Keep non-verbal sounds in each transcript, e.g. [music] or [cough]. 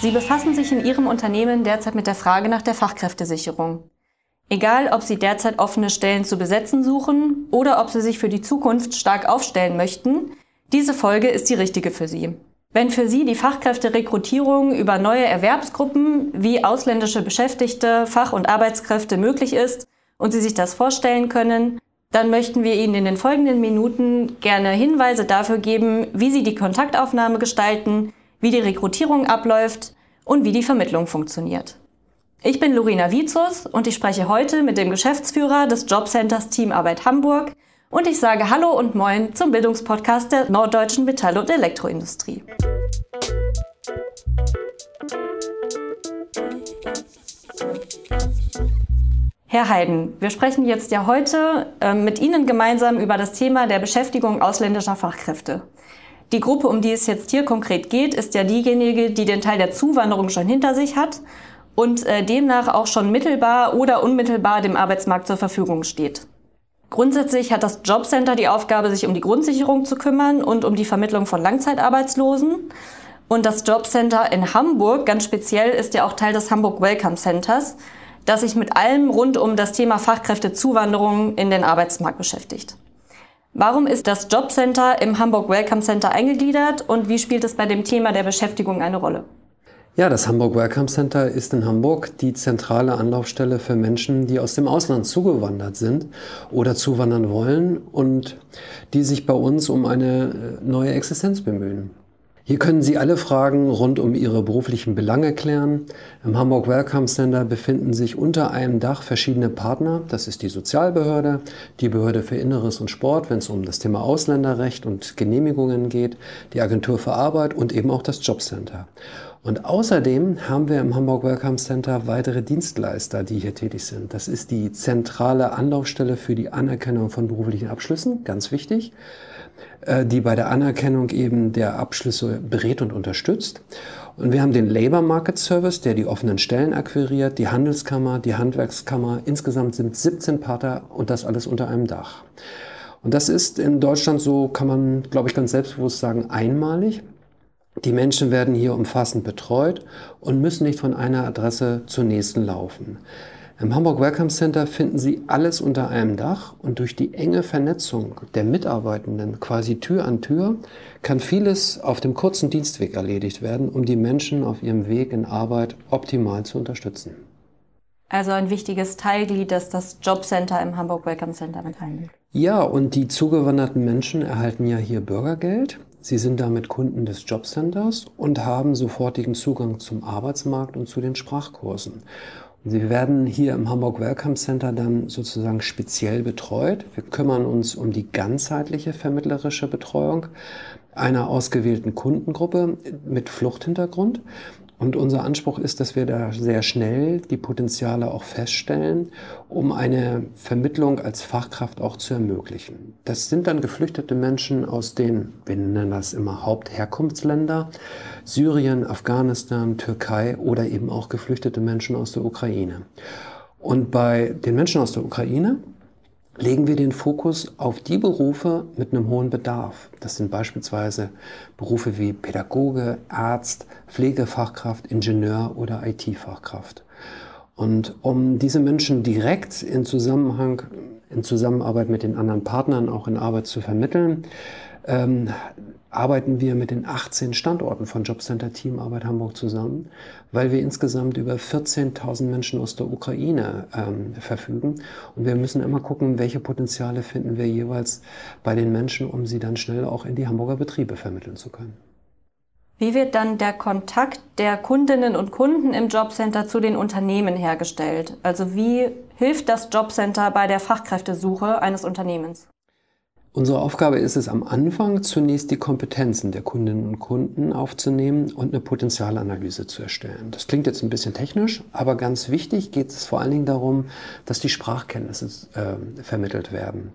Sie befassen sich in Ihrem Unternehmen derzeit mit der Frage nach der Fachkräftesicherung. Egal, ob Sie derzeit offene Stellen zu besetzen suchen oder ob Sie sich für die Zukunft stark aufstellen möchten, diese Folge ist die richtige für Sie. Wenn für Sie die Fachkräfterekrutierung über neue Erwerbsgruppen wie ausländische Beschäftigte, Fach- und Arbeitskräfte möglich ist und Sie sich das vorstellen können, dann möchten wir Ihnen in den folgenden Minuten gerne Hinweise dafür geben, wie Sie die Kontaktaufnahme gestalten, wie die Rekrutierung abläuft und wie die Vermittlung funktioniert. Ich bin Lorena Vizus und ich spreche heute mit dem Geschäftsführer des Jobcenters Teamarbeit Hamburg, und ich sage Hallo und Moin zum Bildungspodcast der Norddeutschen Metall- und Elektroindustrie. Herr Heiden, wir sprechen jetzt ja heute äh, mit Ihnen gemeinsam über das Thema der Beschäftigung ausländischer Fachkräfte. Die Gruppe, um die es jetzt hier konkret geht, ist ja diejenige, die den Teil der Zuwanderung schon hinter sich hat und äh, demnach auch schon mittelbar oder unmittelbar dem Arbeitsmarkt zur Verfügung steht. Grundsätzlich hat das Jobcenter die Aufgabe, sich um die Grundsicherung zu kümmern und um die Vermittlung von Langzeitarbeitslosen. Und das Jobcenter in Hamburg ganz speziell ist ja auch Teil des Hamburg Welcome Centers, das sich mit allem rund um das Thema Fachkräftezuwanderung in den Arbeitsmarkt beschäftigt. Warum ist das Jobcenter im Hamburg Welcome Center eingegliedert und wie spielt es bei dem Thema der Beschäftigung eine Rolle? Ja, das Hamburg Welcome Center ist in Hamburg die zentrale Anlaufstelle für Menschen, die aus dem Ausland zugewandert sind oder zuwandern wollen und die sich bei uns um eine äh, neue Existenz bemühen. Hier können Sie alle Fragen rund um Ihre beruflichen Belange klären. Im Hamburg Welcome Center befinden sich unter einem Dach verschiedene Partner. Das ist die Sozialbehörde, die Behörde für Inneres und Sport, wenn es um das Thema Ausländerrecht und Genehmigungen geht, die Agentur für Arbeit und eben auch das Jobcenter. Und außerdem haben wir im Hamburg Welcome Center weitere Dienstleister, die hier tätig sind. Das ist die zentrale Anlaufstelle für die Anerkennung von beruflichen Abschlüssen, ganz wichtig. Äh, die bei der Anerkennung eben der Abschlüsse berät und unterstützt. Und wir haben den Labor Market Service, der die offenen Stellen akquiriert, die Handelskammer, die Handwerkskammer. Insgesamt sind 17 Partner und das alles unter einem Dach. Und das ist in Deutschland so, kann man, glaube ich, ganz selbstbewusst sagen, einmalig. Die Menschen werden hier umfassend betreut und müssen nicht von einer Adresse zur nächsten laufen. Im Hamburg Welcome Center finden Sie alles unter einem Dach und durch die enge Vernetzung der Mitarbeitenden quasi Tür an Tür kann vieles auf dem kurzen Dienstweg erledigt werden, um die Menschen auf ihrem Weg in Arbeit optimal zu unterstützen. Also ein wichtiges Teilglied, das das Jobcenter im Hamburg Welcome Center mit einnimmt. Ja, und die zugewanderten Menschen erhalten ja hier Bürgergeld. Sie sind damit Kunden des Jobcenters und haben sofortigen Zugang zum Arbeitsmarkt und zu den Sprachkursen. Sie werden hier im Hamburg Welcome Center dann sozusagen speziell betreut. Wir kümmern uns um die ganzheitliche vermittlerische Betreuung einer ausgewählten Kundengruppe mit Fluchthintergrund. Und unser Anspruch ist, dass wir da sehr schnell die Potenziale auch feststellen, um eine Vermittlung als Fachkraft auch zu ermöglichen. Das sind dann geflüchtete Menschen aus den, wir nennen das immer Hauptherkunftsländer, Syrien, Afghanistan, Türkei oder eben auch geflüchtete Menschen aus der Ukraine. Und bei den Menschen aus der Ukraine legen wir den Fokus auf die Berufe mit einem hohen Bedarf. Das sind beispielsweise Berufe wie Pädagoge, Arzt, Pflegefachkraft, Ingenieur oder IT-Fachkraft. Und um diese Menschen direkt in Zusammenhang, in Zusammenarbeit mit den anderen Partnern auch in Arbeit zu vermitteln, ähm, arbeiten wir mit den 18 Standorten von Jobcenter Teamarbeit Hamburg zusammen, weil wir insgesamt über 14.000 Menschen aus der Ukraine ähm, verfügen. Und wir müssen immer gucken, welche Potenziale finden wir jeweils bei den Menschen, um sie dann schnell auch in die Hamburger Betriebe vermitteln zu können. Wie wird dann der Kontakt der Kundinnen und Kunden im Jobcenter zu den Unternehmen hergestellt? Also wie hilft das Jobcenter bei der Fachkräftesuche eines Unternehmens? Unsere Aufgabe ist es am Anfang zunächst die Kompetenzen der Kundinnen und Kunden aufzunehmen und eine Potenzialanalyse zu erstellen. Das klingt jetzt ein bisschen technisch, aber ganz wichtig geht es vor allen Dingen darum, dass die Sprachkenntnisse äh, vermittelt werden.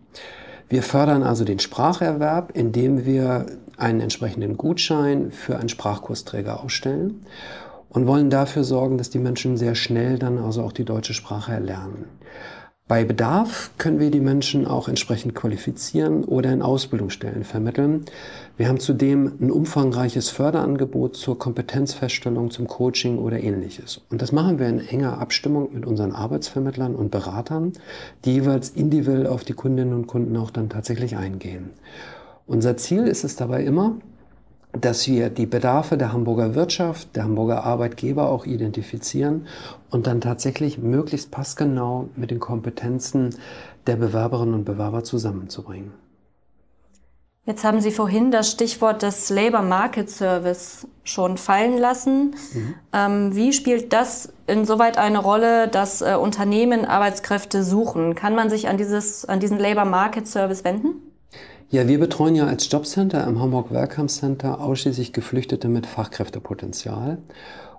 Wir fördern also den Spracherwerb, indem wir einen entsprechenden Gutschein für einen Sprachkursträger ausstellen und wollen dafür sorgen, dass die Menschen sehr schnell dann also auch die deutsche Sprache erlernen. Bei Bedarf können wir die Menschen auch entsprechend qualifizieren oder in Ausbildungsstellen vermitteln. Wir haben zudem ein umfangreiches Förderangebot zur Kompetenzfeststellung, zum Coaching oder ähnliches. Und das machen wir in enger Abstimmung mit unseren Arbeitsvermittlern und Beratern, die jeweils individuell auf die Kundinnen und Kunden auch dann tatsächlich eingehen. Unser Ziel ist es dabei immer, dass wir die Bedarfe der Hamburger Wirtschaft, der Hamburger Arbeitgeber auch identifizieren und dann tatsächlich möglichst passgenau mit den Kompetenzen der Bewerberinnen und Bewerber zusammenzubringen. Jetzt haben Sie vorhin das Stichwort des Labor Market Service schon fallen lassen. Mhm. Ähm, wie spielt das insoweit eine Rolle, dass äh, Unternehmen Arbeitskräfte suchen? Kann man sich an, dieses, an diesen Labor Market Service wenden? Ja, wir betreuen ja als Jobcenter im Hamburg Welcome Center ausschließlich Geflüchtete mit Fachkräftepotenzial.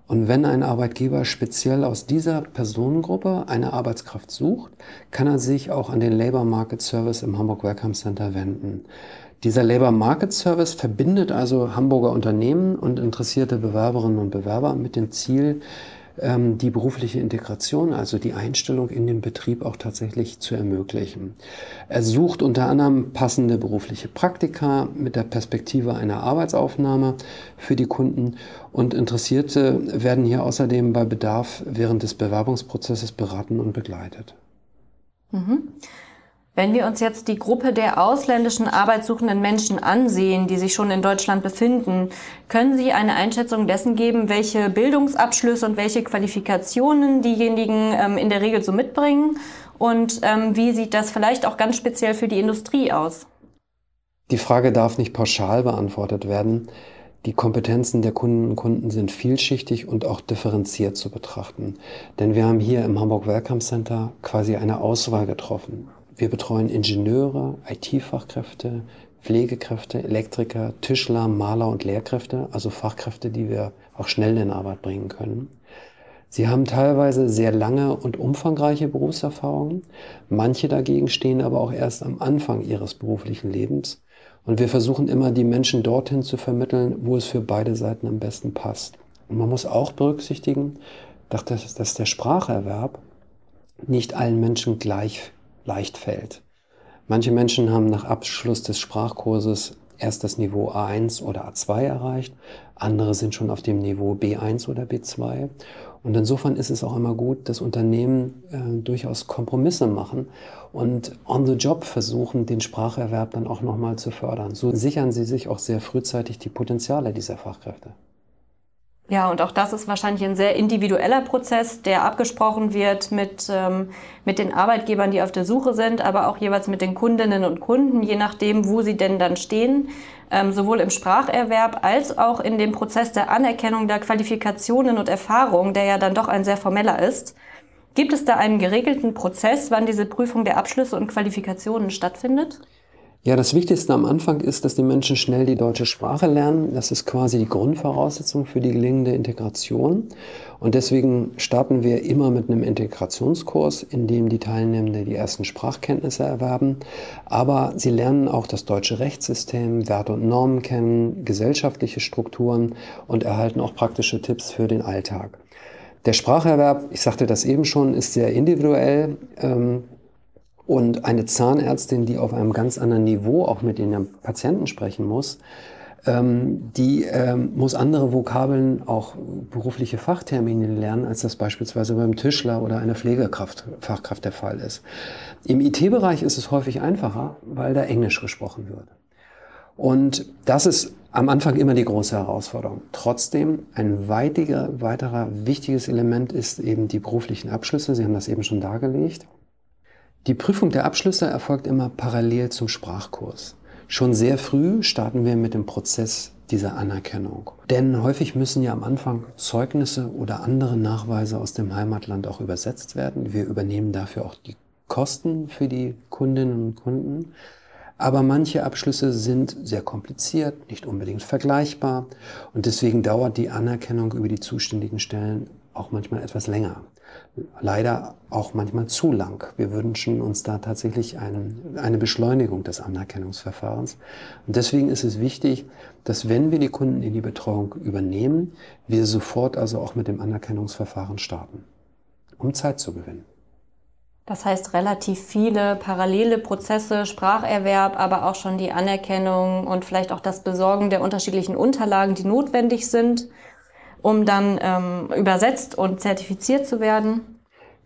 Und wenn ein Arbeitgeber speziell aus dieser Personengruppe eine Arbeitskraft sucht, kann er sich auch an den Labor Market Service im Hamburg Welcome Center wenden. Dieser Labor Market Service verbindet also Hamburger Unternehmen und interessierte Bewerberinnen und Bewerber mit dem Ziel, ähm, die berufliche Integration, also die Einstellung in den Betrieb auch tatsächlich zu ermöglichen. Er sucht unter anderem passende berufliche Praktika mit der Perspektive einer Arbeitsaufnahme für die Kunden und Interessierte werden hier außerdem bei Bedarf während des Bewerbungsprozesses beraten und begleitet. Mhm. Wenn wir uns jetzt die Gruppe der ausländischen arbeitssuchenden Menschen ansehen, die sich schon in Deutschland befinden, können Sie eine Einschätzung dessen geben, welche Bildungsabschlüsse und welche Qualifikationen diejenigen ähm, in der Regel so mitbringen? Und ähm, wie sieht das vielleicht auch ganz speziell für die Industrie aus? Die Frage darf nicht pauschal beantwortet werden. Die Kompetenzen der Kunden und Kunden sind vielschichtig und auch differenziert zu betrachten. Denn wir haben hier im Hamburg Welcome Center quasi eine Auswahl getroffen. Wir betreuen Ingenieure, IT-Fachkräfte, Pflegekräfte, Elektriker, Tischler, Maler und Lehrkräfte, also Fachkräfte, die wir auch schnell in Arbeit bringen können. Sie haben teilweise sehr lange und umfangreiche Berufserfahrungen. Manche dagegen stehen aber auch erst am Anfang ihres beruflichen Lebens. Und wir versuchen immer, die Menschen dorthin zu vermitteln, wo es für beide Seiten am besten passt. Und man muss auch berücksichtigen, dass der Spracherwerb nicht allen Menschen gleich leicht fällt. Manche Menschen haben nach Abschluss des Sprachkurses erst das Niveau A1 oder A2 erreicht, andere sind schon auf dem Niveau B1 oder B2. Und insofern ist es auch immer gut, dass Unternehmen äh, durchaus Kompromisse machen und on the job versuchen, den Spracherwerb dann auch nochmal zu fördern. So sichern sie sich auch sehr frühzeitig die Potenziale dieser Fachkräfte. Ja, und auch das ist wahrscheinlich ein sehr individueller Prozess, der abgesprochen wird mit, ähm, mit den Arbeitgebern, die auf der Suche sind, aber auch jeweils mit den Kundinnen und Kunden, je nachdem, wo sie denn dann stehen, ähm, sowohl im Spracherwerb als auch in dem Prozess der Anerkennung der Qualifikationen und Erfahrungen, der ja dann doch ein sehr formeller ist. Gibt es da einen geregelten Prozess, wann diese Prüfung der Abschlüsse und Qualifikationen stattfindet? Ja, das Wichtigste am Anfang ist, dass die Menschen schnell die deutsche Sprache lernen. Das ist quasi die Grundvoraussetzung für die gelingende Integration. Und deswegen starten wir immer mit einem Integrationskurs, in dem die Teilnehmenden die ersten Sprachkenntnisse erwerben. Aber sie lernen auch das deutsche Rechtssystem, Werte und Normen kennen, gesellschaftliche Strukturen und erhalten auch praktische Tipps für den Alltag. Der Spracherwerb, ich sagte das eben schon, ist sehr individuell. Ähm, und eine Zahnärztin, die auf einem ganz anderen Niveau auch mit den Patienten sprechen muss, ähm, die ähm, muss andere Vokabeln, auch berufliche Fachtermine lernen, als das beispielsweise beim Tischler oder einer Pflegekraft, Fachkraft der Fall ist. Im IT-Bereich ist es häufig einfacher, weil da Englisch gesprochen wird. Und das ist am Anfang immer die große Herausforderung. Trotzdem, ein weitiger, weiterer wichtiges Element ist eben die beruflichen Abschlüsse. Sie haben das eben schon dargelegt. Die Prüfung der Abschlüsse erfolgt immer parallel zum Sprachkurs. Schon sehr früh starten wir mit dem Prozess dieser Anerkennung. Denn häufig müssen ja am Anfang Zeugnisse oder andere Nachweise aus dem Heimatland auch übersetzt werden. Wir übernehmen dafür auch die Kosten für die Kundinnen und Kunden. Aber manche Abschlüsse sind sehr kompliziert, nicht unbedingt vergleichbar und deswegen dauert die Anerkennung über die zuständigen Stellen auch manchmal etwas länger. Leider auch manchmal zu lang. Wir wünschen uns da tatsächlich einen, eine Beschleunigung des Anerkennungsverfahrens. Und deswegen ist es wichtig, dass wenn wir die Kunden in die Betreuung übernehmen, wir sofort also auch mit dem Anerkennungsverfahren starten, um Zeit zu gewinnen. Das heißt, relativ viele parallele Prozesse, Spracherwerb, aber auch schon die Anerkennung und vielleicht auch das Besorgen der unterschiedlichen Unterlagen, die notwendig sind, um dann ähm, übersetzt und zertifiziert zu werden.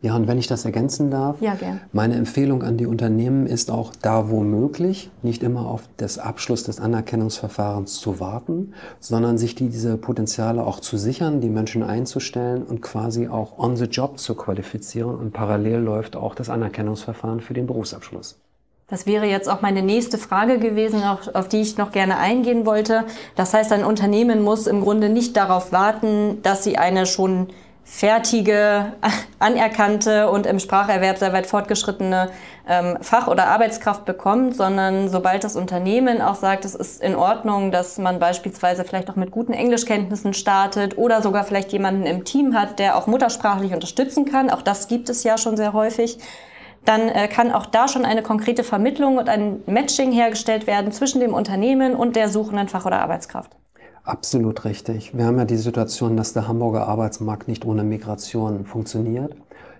Ja, und wenn ich das ergänzen darf, ja, gern. meine Empfehlung an die Unternehmen ist auch da womöglich, nicht immer auf das Abschluss des Anerkennungsverfahrens zu warten, sondern sich die, diese Potenziale auch zu sichern, die Menschen einzustellen und quasi auch on the job zu qualifizieren. Und parallel läuft auch das Anerkennungsverfahren für den Berufsabschluss. Das wäre jetzt auch meine nächste Frage gewesen, auf die ich noch gerne eingehen wollte. Das heißt, ein Unternehmen muss im Grunde nicht darauf warten, dass sie eine schon fertige, [laughs] anerkannte und im Spracherwerb sehr weit fortgeschrittene ähm, Fach- oder Arbeitskraft bekommt, sondern sobald das Unternehmen auch sagt, es ist in Ordnung, dass man beispielsweise vielleicht auch mit guten Englischkenntnissen startet oder sogar vielleicht jemanden im Team hat, der auch muttersprachlich unterstützen kann, auch das gibt es ja schon sehr häufig, dann äh, kann auch da schon eine konkrete Vermittlung und ein Matching hergestellt werden zwischen dem Unternehmen und der suchenden Fach- oder Arbeitskraft. Absolut richtig. Wir haben ja die Situation, dass der Hamburger Arbeitsmarkt nicht ohne Migration funktioniert.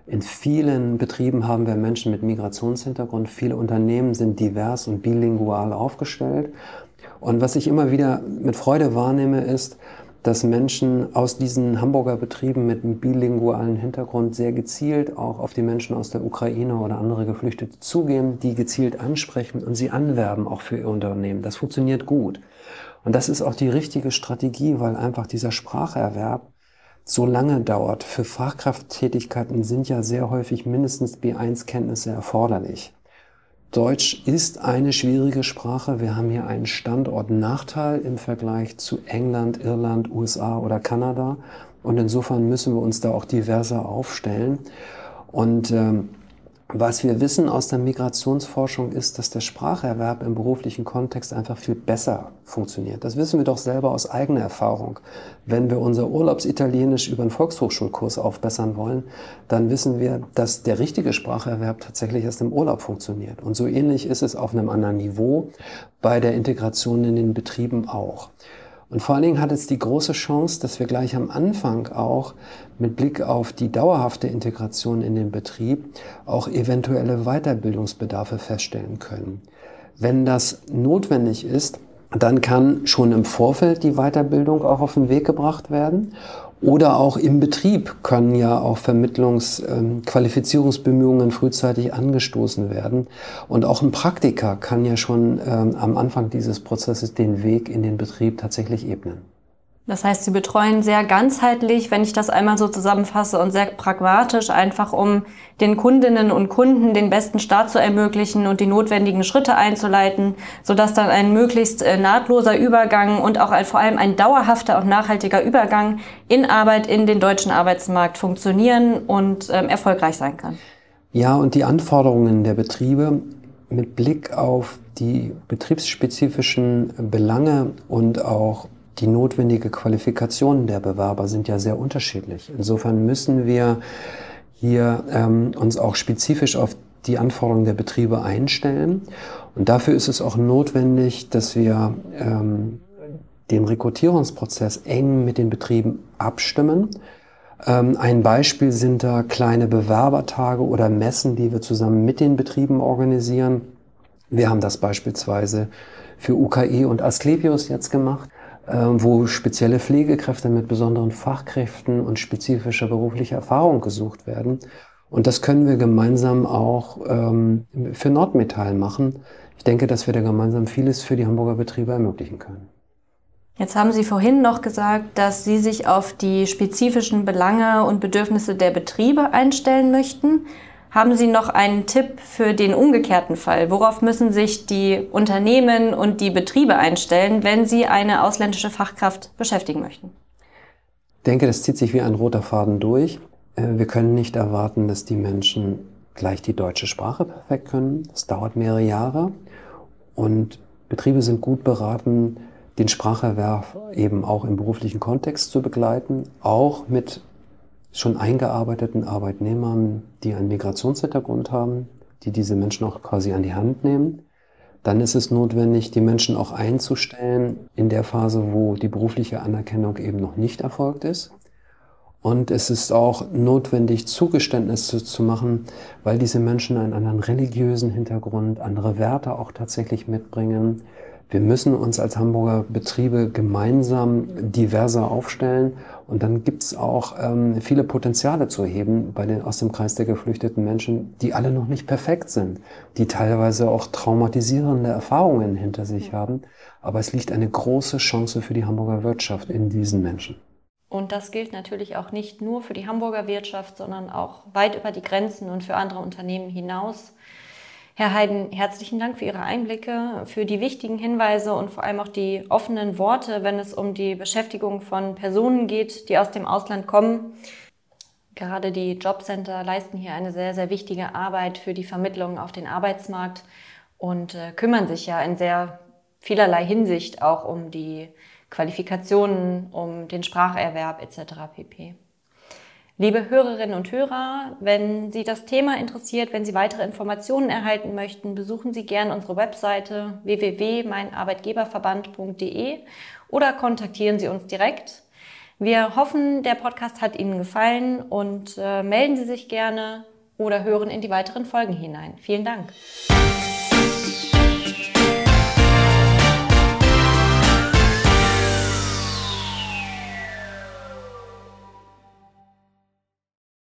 In vielen Betrieben haben wir Menschen mit Migrationshintergrund. Viele Unternehmen sind divers und bilingual aufgestellt. Und was ich immer wieder mit Freude wahrnehme, ist, dass Menschen aus diesen Hamburger Betrieben mit einem bilingualen Hintergrund sehr gezielt auch auf die Menschen aus der Ukraine oder andere Geflüchtete zugehen, die gezielt ansprechen und sie anwerben auch für ihr Unternehmen. Das funktioniert gut. Und das ist auch die richtige Strategie, weil einfach dieser Spracherwerb so lange dauert. Für Fachkrafttätigkeiten sind ja sehr häufig mindestens B1-Kenntnisse erforderlich. Deutsch ist eine schwierige Sprache. Wir haben hier einen Standortnachteil im Vergleich zu England, Irland, USA oder Kanada. Und insofern müssen wir uns da auch diverser aufstellen. Und ähm, was wir wissen aus der Migrationsforschung ist, dass der Spracherwerb im beruflichen Kontext einfach viel besser funktioniert. Das wissen wir doch selber aus eigener Erfahrung. Wenn wir unser Urlaubsitalienisch über einen Volkshochschulkurs aufbessern wollen, dann wissen wir, dass der richtige Spracherwerb tatsächlich erst im Urlaub funktioniert. Und so ähnlich ist es auf einem anderen Niveau bei der Integration in den Betrieben auch. Und vor allen Dingen hat es die große Chance, dass wir gleich am Anfang auch mit Blick auf die dauerhafte Integration in den Betrieb auch eventuelle Weiterbildungsbedarfe feststellen können. Wenn das notwendig ist, dann kann schon im Vorfeld die Weiterbildung auch auf den Weg gebracht werden oder auch im Betrieb können ja auch Vermittlungsqualifizierungsbemühungen ähm, frühzeitig angestoßen werden. Und auch ein Praktiker kann ja schon ähm, am Anfang dieses Prozesses den Weg in den Betrieb tatsächlich ebnen. Das heißt, Sie betreuen sehr ganzheitlich, wenn ich das einmal so zusammenfasse, und sehr pragmatisch, einfach um den Kundinnen und Kunden den besten Start zu ermöglichen und die notwendigen Schritte einzuleiten, sodass dann ein möglichst äh, nahtloser Übergang und auch ein, vor allem ein dauerhafter und nachhaltiger Übergang in Arbeit in den deutschen Arbeitsmarkt funktionieren und ähm, erfolgreich sein kann. Ja, und die Anforderungen der Betriebe mit Blick auf die betriebsspezifischen Belange und auch die notwendige Qualifikation der Bewerber sind ja sehr unterschiedlich. Insofern müssen wir hier ähm, uns auch spezifisch auf die Anforderungen der Betriebe einstellen. Und dafür ist es auch notwendig, dass wir ähm, den Rekrutierungsprozess eng mit den Betrieben abstimmen. Ähm, ein Beispiel sind da kleine Bewerbertage oder Messen, die wir zusammen mit den Betrieben organisieren. Wir haben das beispielsweise für UKI und Asklepios jetzt gemacht. Ähm, wo spezielle Pflegekräfte mit besonderen Fachkräften und spezifischer beruflicher Erfahrung gesucht werden. Und das können wir gemeinsam auch ähm, für Nordmetall machen. Ich denke, dass wir da gemeinsam vieles für die Hamburger Betriebe ermöglichen können. Jetzt haben Sie vorhin noch gesagt, dass Sie sich auf die spezifischen Belange und Bedürfnisse der Betriebe einstellen möchten. Haben Sie noch einen Tipp für den umgekehrten Fall? Worauf müssen sich die Unternehmen und die Betriebe einstellen, wenn sie eine ausländische Fachkraft beschäftigen möchten? Ich denke, das zieht sich wie ein roter Faden durch. Äh, wir können nicht erwarten, dass die Menschen gleich die deutsche Sprache perfekt können. Das dauert mehrere Jahre. Und Betriebe sind gut beraten, den Spracherwerb eben auch im beruflichen Kontext zu begleiten, auch mit schon eingearbeiteten Arbeitnehmern, die einen Migrationshintergrund haben, die diese Menschen auch quasi an die Hand nehmen. Dann ist es notwendig, die Menschen auch einzustellen in der Phase, wo die berufliche Anerkennung eben noch nicht erfolgt ist. Und es ist auch notwendig, Zugeständnisse zu machen, weil diese Menschen einen anderen religiösen Hintergrund, andere Werte auch tatsächlich mitbringen. Wir müssen uns als Hamburger Betriebe gemeinsam diverser aufstellen und dann gibt's auch ähm, viele Potenziale zu heben bei den aus dem Kreis der geflüchteten Menschen, die alle noch nicht perfekt sind, die teilweise auch traumatisierende Erfahrungen hinter sich haben. Aber es liegt eine große Chance für die Hamburger Wirtschaft in diesen Menschen. Und das gilt natürlich auch nicht nur für die Hamburger Wirtschaft, sondern auch weit über die Grenzen und für andere Unternehmen hinaus. Herr Heiden, herzlichen Dank für Ihre Einblicke, für die wichtigen Hinweise und vor allem auch die offenen Worte, wenn es um die Beschäftigung von Personen geht, die aus dem Ausland kommen. Gerade die Jobcenter leisten hier eine sehr, sehr wichtige Arbeit für die Vermittlung auf den Arbeitsmarkt und äh, kümmern sich ja in sehr vielerlei Hinsicht auch um die Qualifikationen, um den Spracherwerb etc. pp. Liebe Hörerinnen und Hörer, wenn Sie das Thema interessiert, wenn Sie weitere Informationen erhalten möchten, besuchen Sie gerne unsere Webseite www.meinarbeitgeberverband.de oder kontaktieren Sie uns direkt. Wir hoffen, der Podcast hat Ihnen gefallen und äh, melden Sie sich gerne oder hören in die weiteren Folgen hinein. Vielen Dank.